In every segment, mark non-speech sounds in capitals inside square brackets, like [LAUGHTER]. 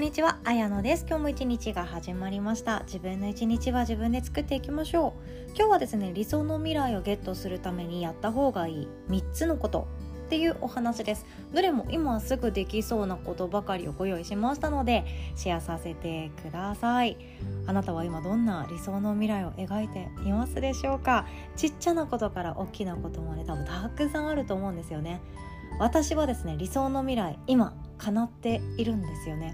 んにちは、あやのです。今日も一日が始まりました。自分の一日は自分で作っていきましょう。今日はですね、理想の未来をゲットするためにやった方がいい3つのことっていうお話です。どれも今すぐできそうなことばかりをご用意しましたので、シェアさせてください。あなたは今どんな理想の未来を描いていますでしょうか？ちっちゃなことから大きなことまで多分たくさんあると思うんですよね。私はですね、理想の未来、今叶っているんですよね。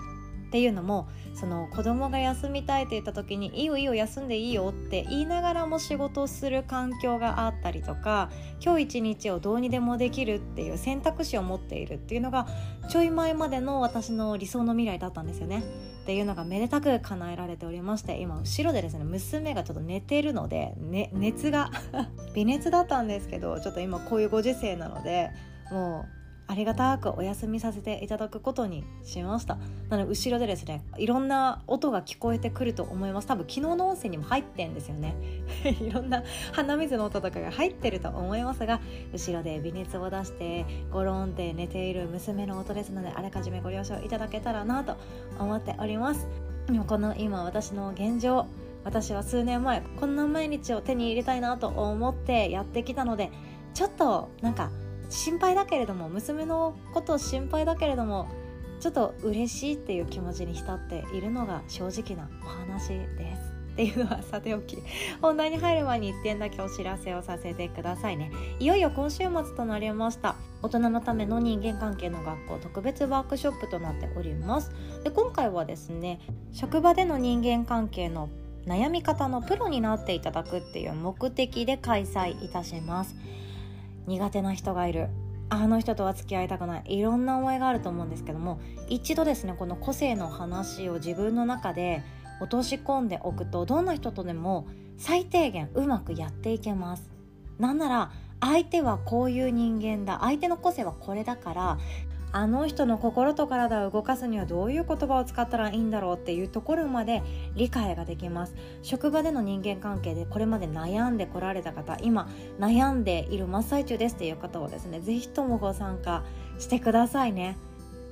っていうのもその子供が休みたいって言った時に「いいよいいよ休んでいいよ」って言いながらも仕事をする環境があったりとか今日一日をどうにでもできるっていう選択肢を持っているっていうのがちょい前までの私の理想の未来だったんですよね。っていうのがめでたく叶えられておりまして今後ろでですね娘がちょっと寝てるので、ね、熱が [LAUGHS] 微熱だったんですけどちょっと今こういうご時世なのでもうありがたくお休みさせていただくことにしました。なので後ろでですねいろんな音が聞こえてくると思います。多分昨日の音声にも入ってんですよね。[LAUGHS] いろんな鼻水の音とかが入ってると思いますが後ろで微熱を出してゴロンって寝ている娘の音ですのであらかじめご了承いただけたらなと思っております。でもこの今私の現状私は数年前こんな毎日を手に入れたいなと思ってやってきたのでちょっとなんか心配だけれども娘のこと心配だけれどもちょっと嬉しいっていう気持ちに浸っているのが正直なお話です。っていうのはさておき [LAUGHS] 本題に入る前に1点だけお知らせをさせてくださいね。いよいよ今週末となりました。大人のための人間関係の学校特別ワークショップとなっております。で今回はですね職場での人間関係の悩み方のプロになっていただくっていう目的で開催いたします。苦手な人がいる。あの人とは付き合いたくない。いろんな思いがあると思うんですけども一度ですねこの個性の話を自分の中で落とし込んでおくとどんな人とでも最低限うまくやっていけます。なんなら相手はこういう人間だ。相手の個性はこれだからあの人の心と体を動かすにはどういう言葉を使ったらいいんだろうっていうところまで理解ができます。職場での人間関係でこれまで悩んでこられた方今悩んでいる真っ最中ですっていう方はですね是非ともご参加してくださいね。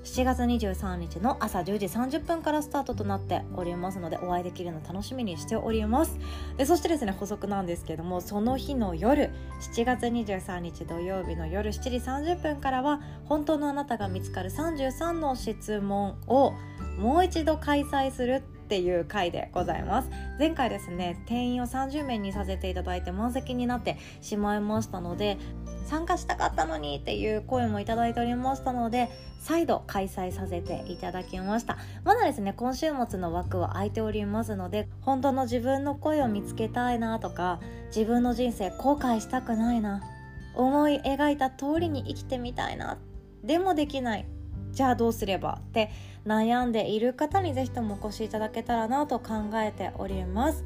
7月23日の朝10時30分からスタートとなっておりますのでお会いできるの楽しみにしております。でそしてですね補足なんですけどもその日の夜7月23日土曜日の夜7時30分からは本当のあなたが見つかる33の質問をもう一度開催するっていう回でございます。前回ですね定員を30名にさせていただいて満席になってしまいましたので参加したかったのにっていう声もいただいておりましたので再度開催させていただきました。まだですね今週末の枠は空いておりますので本当の自分の声を見つけたいなとか自分の人生後悔したくないな思い描いた通りに生きてみたいなでもできないじゃあどうすればって悩んでいる方にぜひともお越しいただけたらなと考えております。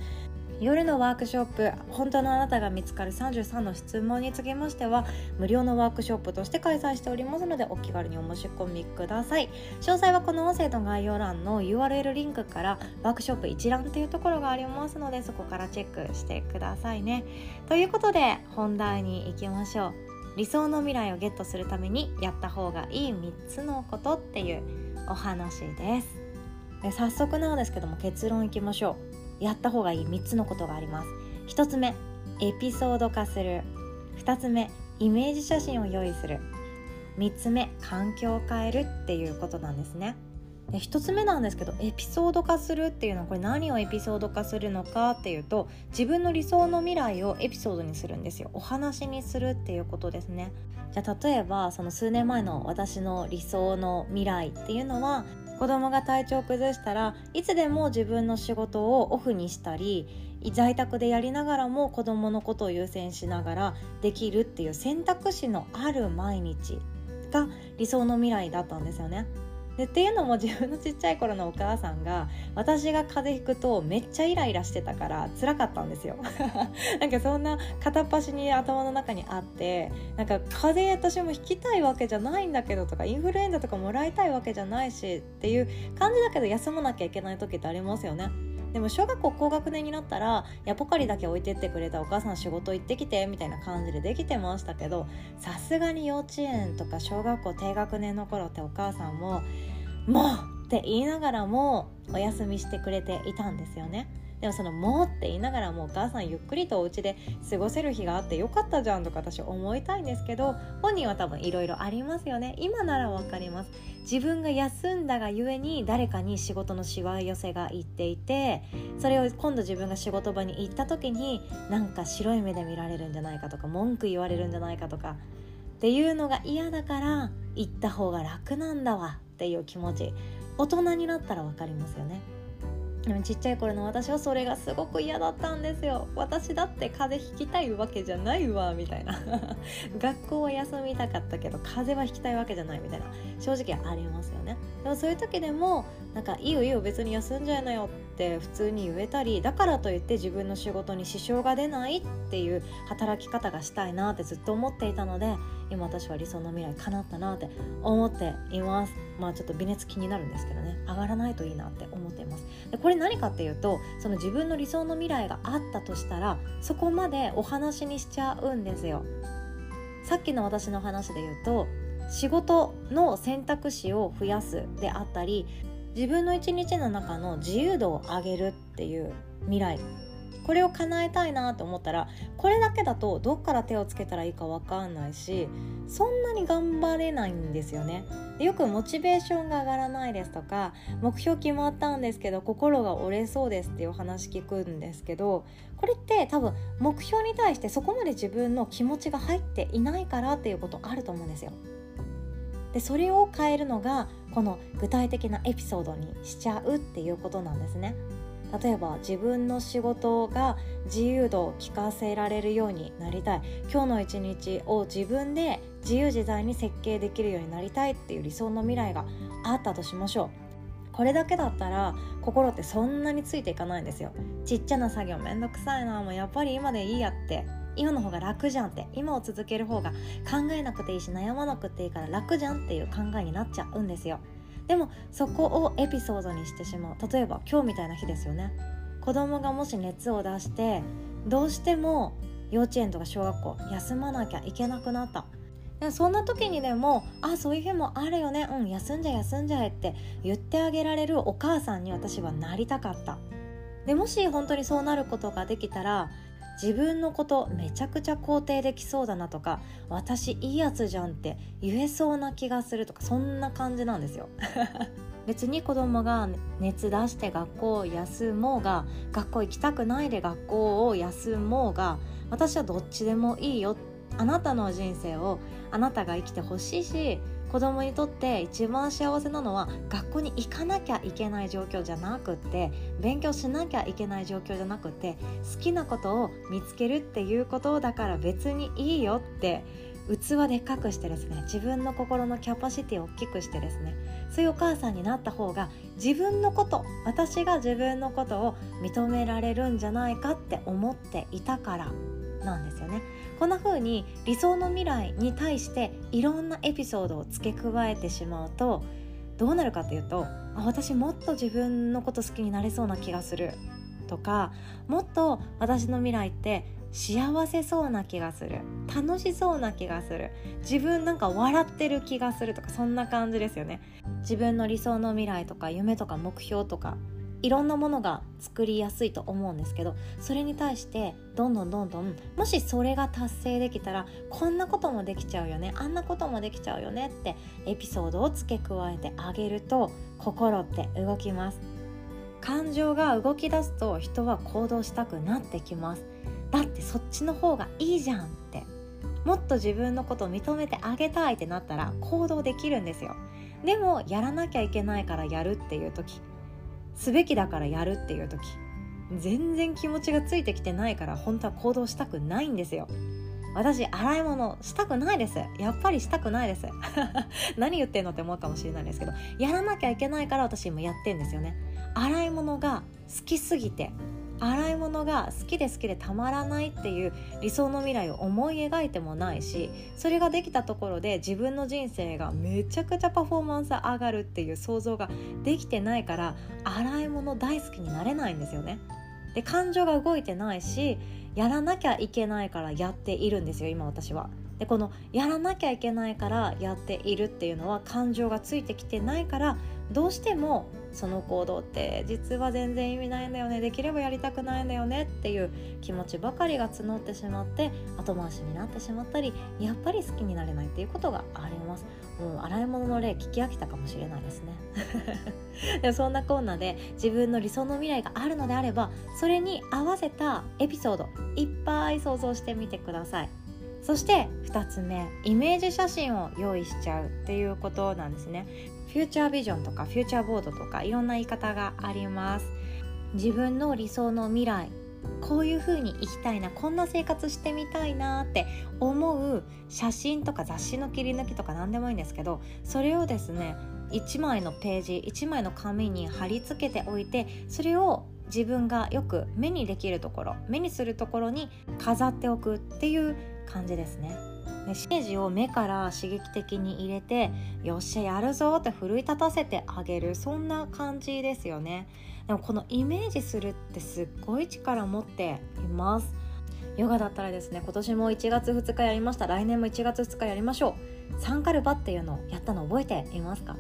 夜のワークショップ本当のあなたが見つかる33の質問につきましては無料のワークショップとして開催しておりますのでお気軽にお申し込みください。詳細はこの音声の概要欄の URL リンクからワークショップ一覧というところがありますのでそこからチェックしてくださいね。ということで本題に行きましょう。理想の未来をゲットするためにやった方がいい3つのことっていうお話です。で早速なんですけども結論いきましょう。やった方がいい3つのことがあります。1つ目エピソード化する。2つ目イメージ写真を用意する。3つ目環境を変えるっていうことなんですね。で1つ目なんですけどエピソード化するっていうのはこれ何をエピソード化するのかっていうと自分の理想の未来をエピソードにするんですよ。お話にするっていうことですね。じゃあ例えばその数年前の私の理想の未来っていうのは子供が体調を崩したらいつでも自分の仕事をオフにしたり在宅でやりながらも子供のことを優先しながらできるっていう選択肢のある毎日が理想の未来だったんですよね。でっていうのも自分のちっちゃい頃のお母さんが私が風邪ひくとめっちゃイライラしてたから辛かったんですよ。[LAUGHS] なんかそんな片っ端に頭の中にあってなんか風邪私もひきたいわけじゃないんだけどとかインフルエンザとかもらいたいわけじゃないしっていう感じだけど休まなきゃいけない時ってありますよね。でも小学校高学年になったらやポカリだけ置いてってくれたお母さん仕事行ってきてみたいな感じでできてましたけどさすがに幼稚園とか小学校低学年の頃ってお母さんももうって言いながらもお休みしてくれていたんですよね。でもその「もう」って言いながらもお母さんゆっくりとお家で過ごせる日があってよかったじゃんとか私思いたいんですけど本人は多分いろいろありますよね。今ならわかります。自分が休んだがゆえに誰かに仕事のしわ寄せがいっていてそれを今度自分が仕事場に行った時になんか白い目で見られるんじゃないかとか文句言われるんじゃないかとかっていうのが嫌だから行った方が楽なんだわっていう気持ち。大人になったら分かりますよね。でもちっちゃい頃の私はそれがすごく嫌だったんですよ。私だって風邪ひきたいわけじゃないわみたいな。[LAUGHS] 学校は休みたかったけど風邪はひきたいわけじゃないみたいな正直ありますよね。でもそういう時でもなんかいいよいいよ別に休んじゃいなよって普通に言えたりだからといって自分の仕事に支障が出ないっていう働き方がしたいなってずっと思っていたので今私は理想の未来叶ったなって思っています。まあちょっと微熱気になるんですけどね。上がらないといいなって思っています。でこれ何かっていうとその自分の理想の未来があったとしたらそこまでお話にしちゃうんですよ。さっきの私の話で言うと仕事の選択肢を増やすであったり自分の一日の中の自由度を上げるっていう未来これを叶えたいなと思ったらこれだけだとどっから手をつけたらいいか分かんないしそんなに頑張れないんですよね。よくモチベーションが上がらないですとか目標決まったんですけど心が折れそうですっていう話聞くんですけどこれって多分目標に対してそこまで自分の気持ちが入っていないからっていうことあると思うんですよ。でそれを変えるのがこの具体的なエピソードにしちゃうっていうことなんですね。例えば自分の仕事が自由度を聞かせられるようになりたい。今日の一日を自分で自由自在に設計できるようになりたいっていう理想の未来があったとしましょう。これだけだったら心ってそんなについていかないんですよ。ちっちゃな作業めんどくさいなもうやっぱり今でいいやって。今の方が楽じゃんって。今を続ける方が考えなくていいし悩まなくていいから楽じゃんっていう考えになっちゃうんですよ。でもそこをエピソードにしてしまう。例えば今日みたいな日ですよね。子供がもし熱を出してどうしても幼稚園とか小学校休まなきゃいけなくなった。そんな時にでも「あそういう日もあるよね。うん休んじゃ休んじゃえ」って言ってあげられるお母さんに私はなりたかった。でもし本当にそうなることができたら自分のことめちゃくちゃ肯定できそうだなとか私いいやつじゃんって言えそうな気がするとかそんな感じなんですよ。[LAUGHS] 別に子供が熱出して学校を休もうが学校行きたくないで学校を休もうが私はどっちでもいいよ。あなたの人生をあなたが生きてほしいし子供にとって一番幸せなのは学校に行かなきゃいけない状況じゃなくって勉強しなきゃいけない状況じゃなくて好きなことを見つけるっていうことだから別にいいよって器でっかくしてですね自分の心のキャパシティを大きくしてですねそういうお母さんになった方が自分のこと私が自分のことを認められるんじゃないかって思っていたからなんですよね。こんな風に理想の未来に対していろんなエピソードを付け加えてしまうとどうなるかっていうとあ私もっと自分のこと好きになれそうな気がするとかもっと私の未来って幸せそうな気がする楽しそうな気がする自分なんか笑ってる気がするとかそんな感じですよね。自分の理想の未来とか夢とか目標とかいろんなものが作りやすいと思うんですけどそれに対してどんどんどんどんもしそれが達成できたらこんなこともできちゃうよねあんなこともできちゃうよねってエピソードを付け加えてあげると心って動きます。感情が動き出すと人は行動したくなってきます。だってそっちの方がいいじゃんって。もっと自分のことを認めてあげたいってなったら行動できるんですよ。でもやらなきゃいけないからやるっていう時すべきだからやるっていう時全然気持ちがついてきてないから本当は行動したくないんですよ。私洗い物したくないです。やっぱりしたくないです。[LAUGHS] 何言ってんのって思うかもしれないですけどやらなきゃいけないから私今やってんですよね。洗い物が好きすぎて洗い物が好きで好きでたまらないっていう理想の未来を思い描いてもないしそれができたところで自分の人生がめちゃくちゃパフォーマンス上がるっていう想像ができてないから洗い物大好きになれないんですよね。で感情が動いてないしやらなきゃいけないからやっているんですよ今私は。でこのやらなきゃいけないからやっているっていうのは感情がついてきてないからどうしてもその行動って実は全然意味ないんだよね。できればやりたくないんだよねっていう気持ちばかりが募ってしまって後回しになってしまったりやっぱり好きになれないっていうことがあります。もう洗い物の例聞き飽きたかもしれないですね。[LAUGHS] でそんなこんなで自分の理想の未来があるのであればそれに合わせたエピソードいっぱい想像してみてください。そして2つ目イメージ写真を用意しちゃうっていうことなんですね。フューチャービジョンとかフューチャーボードとかいろんな言い方があります自分の理想の未来こういう風に生きたいなこんな生活してみたいなって思う写真とか雑誌の切り抜きとか何でもいいんですけどそれをですね1枚のページ1枚の紙に貼り付けておいてそれを自分がよく目にできるところ目にするところに飾っておくっていう感じですね。メッセージを目から刺激的に入れてよっしゃやるぞって奮い立たせてあげる。そんな感じですよね。でもこのイメージするってすっごい力持っています。ヨガだったらですね今年も1月2日やりました。来年も1月2日やりましょう。サンカルバっていうのをやったの覚えていますか？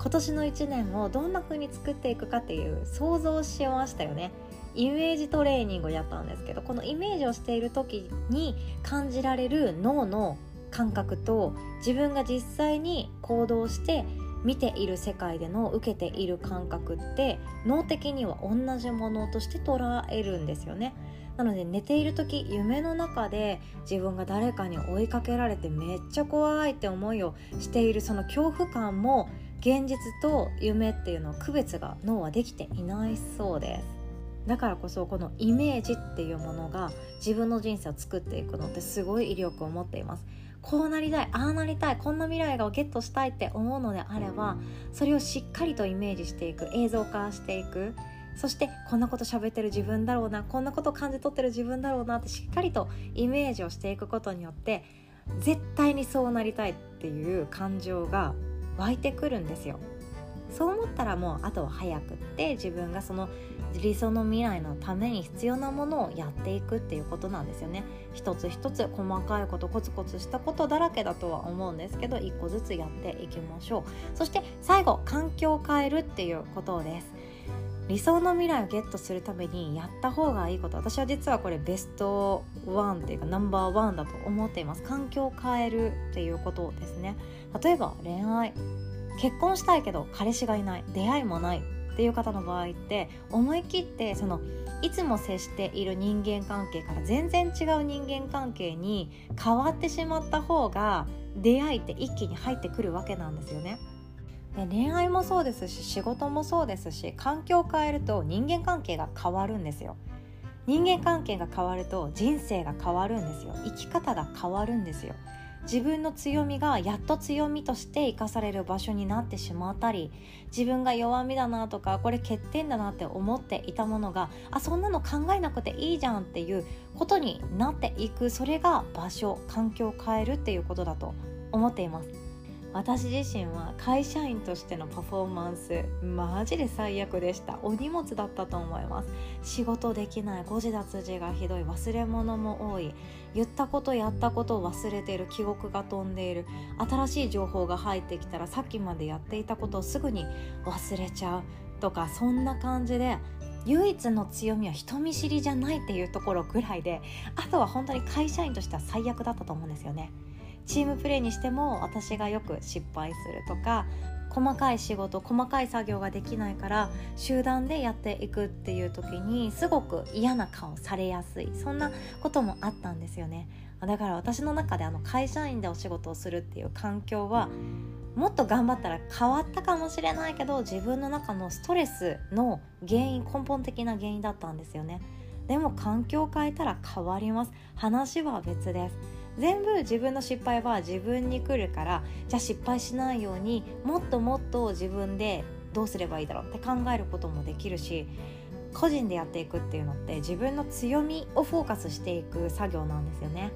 今年の1年をどんな風に作っていくかっていう想像しましたよね。イメージトレーニングをやったんですけどこのイメージをしている時に感じられる脳の感覚と自分が実際に行動して見ている世界での受けている感覚って脳的には同じものとして捉えるんですよね。なので寝ている時夢の中で自分が誰かに追いかけられてめっちゃ怖いって思いをしているその恐怖感も現実と夢っていうのは区別が脳はできていないそうですだからこそこのイメージっていうものが自分の人生を作っていくのってすごい威力を持っていますこうなりたいああなりたいこんな未来をゲットしたいって思うのであればそれをしっかりとイメージしていく映像化していく。そしてこんなこと喋ってる自分だろうなこんなこと感じ取ってる自分だろうなってしっかりとイメージをしていくことによって絶対にそうなりたいっていう感情が湧いてくるんですよ。そう思ったらもうあとは早くって自分がその理想の未来のために必要なものをやっていくっていうことなんですよね。一つ一つ細かいことコツコツしたことだらけだとは思うんですけど一個ずつやっていきましょう。そして最後環境を変えるっていうことです。理想の未来をゲットするためにやった方がいいこと。私は実はこれベストワンっていうかナンバーワンだと思っています。環境を変えるっていうことですね。例えば恋愛。結婚したいけど彼氏がいない出会いもないっていう方の場合って思い切ってそのいつも接している人間関係から全然違う人間関係に変わってしまった方が出会いって一気に入ってくるわけなんですよね。で恋愛もそうですし仕事もそうですし環境を変えると人間関係が変わるんですよ。人間関係が変わると人生が変わるんですよ生き方が変わるんですよ自分の強みがやっと強みとして生かされる場所になってしまったり自分が弱みだなとかこれ欠点だなって思っていたものがあそんなの考えなくていいじゃんっていうことになっていくそれが場所環境を変えるっていうことだと思っています。私自身は会社員としてのパフォーマンスマジで最悪でした。お荷物だったと思います。仕事できない誤字脱字がひどい忘れ物も多い。言ったことやったことを忘れている記憶が飛んでいる。新しい情報が入ってきたらさっきまでやっていたことをすぐに忘れちゃうとかそんな感じで唯一の強みは人見知りじゃないっていうところぐらいであとは本当に会社員としては最悪だったと思うんですよね。チームプレーにしても私がよく失敗するとか細かい仕事細かい作業ができないから集団でやっていくっていう時にすごく嫌な顔されやすい。そんなこともあったんですよね。だから私の中であの会社員でお仕事をするっていう環境はもっと頑張ったら変わったかもしれないけど自分の中のストレスの原因根本的な原因だったんですよね。でも環境を変えたら変わります。話は別です。全部自分の失敗は自分に来るからじゃあ失敗しないようにもっともっと自分でどうすればいいだろうって考えることもできるし個人でやっていくっていうのって自分の強みをフォーカスしていく作業なんですよね。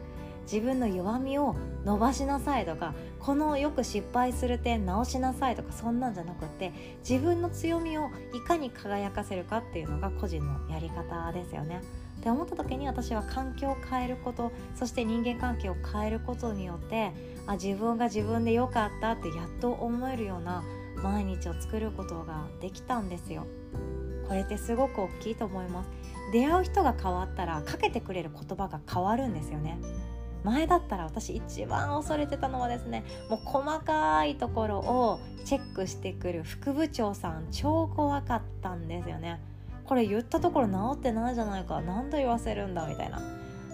自分の弱みを伸ばしなさいとかこのよく失敗する点直しなさいとかそんなんじゃなくって自分の強みをいかに輝かせるかっていうのが個人のやり方ですよね。って思った時に私は環境を変えることそして人間関係を変えることによってあ自分が自分で良かったってやっと思えるような毎日を作ることができたんですよ。これってすごく大きいと思います。出会う人が変わったらかけてくれる言葉が変わるんですよね。前だったら私一番恐れてたのはですねもう細かいところをチェックしてくる副部長さん超怖かったんですよね。これ言ったところ治ってないじゃないか。何度言わせるんだみたいな。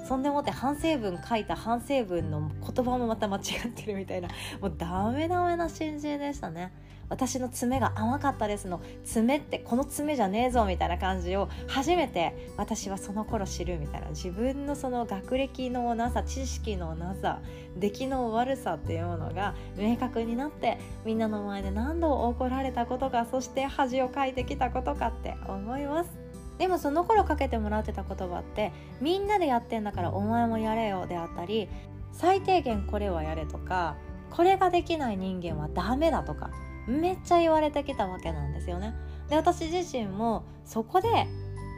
そんでもって反省文書いた反省文の言葉もまた間違ってるみたいな。もうダメダメな新人でしたね。私の爪が甘かったです。の爪ってこの爪じゃねえぞみたいな感じを初めて私はその頃知るみたいな自分のその学歴のなさ知識のなさ出来の悪さっていうものが明確になってみんなの前で何度怒られたことかそして恥をかいてきたことかって思います。でもその頃かけてもらってた言葉ってみんなでやってんだからお前もやれよであったり最低限これはやれとかこれができない人間はダメだとかめっちゃ言われてきたわけなんですよね。で私自身もそこで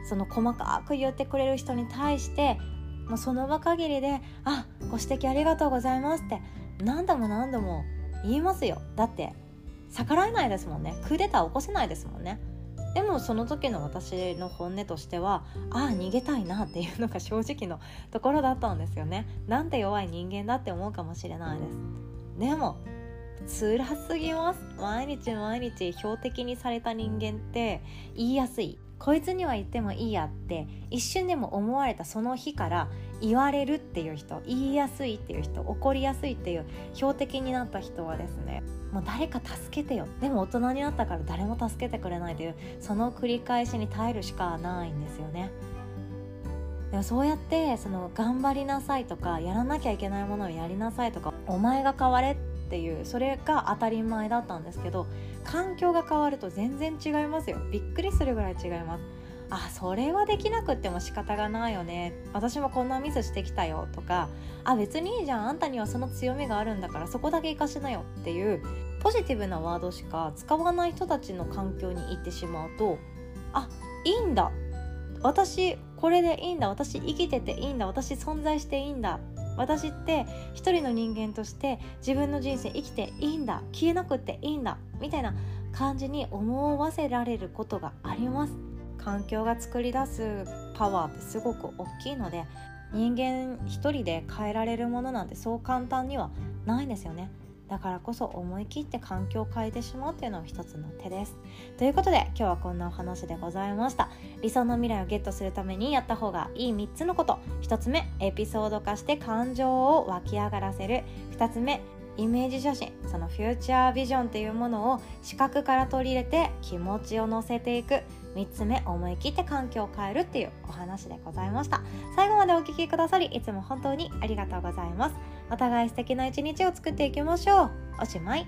その細かく言ってくれる人に対してもうその場限りで「あご指摘ありがとうございます」って何度も何度も言いますよ。だって逆らえないですもんね。クーデター起こせないですもんね。でもその時の私の本音としてはああ逃げたいなっていうのが正直のところだったんですよね。なんて弱い人間だって思うかもしれないです。でも辛すぎます。毎日毎日標的にされた人間って言いやすい。こいつには言ってもいいやって一瞬でも思われたその日から言われるっていう人言いやすいっていう人怒りやすいっていう標的になった人はですねもう誰か助けてよ。でも大人になったから誰も助けてくれないというその繰り返しに耐えるしかないんですよね。でもそうやってその頑張りなさいとかやらなきゃいけないものをやりなさいとかお前が変われっていうそれが当たり前だったんですけど環境が変わると全然違いますよ。びっくりするぐらい違いますあそれはできなくっても仕方がないよね。私もこんなミスしてきたよとかあ別にいいじゃん。あんたにはその強みがあるんだからそこだけ活かしなよっていうポジティブなワードしか使わない人たちの環境に行ってしまうとあいいんだ。私これでいいんだ。私生きてていいんだ。私存在していいんだ。私って一人の人間として自分の人生生きていいんだ消えなくていいんだみたいな感じに思わせられることがあります。環境が作り出すパワーってすごく大きいので人間一人で変えられるものなんてそう簡単にはないんですよね。だからこそ思い切って環境を変えてしまうっていうのは一つの手です。ということで今日はこんなお話でございました。理想の未来をゲットするためにやった方がいい3つのこと。1つ目エピソード化して感情を湧き上がらせる。2つ目イメージ写真。そのフューチャービジョンっていうものを視覚から取り入れて気持ちを乗せていく。3つ目思い切って環境を変えるっていうお話でございました。最後までお聴きくださりいつも本当にありがとうございます。お互い素敵な一日を作っていきましょう。おしまい。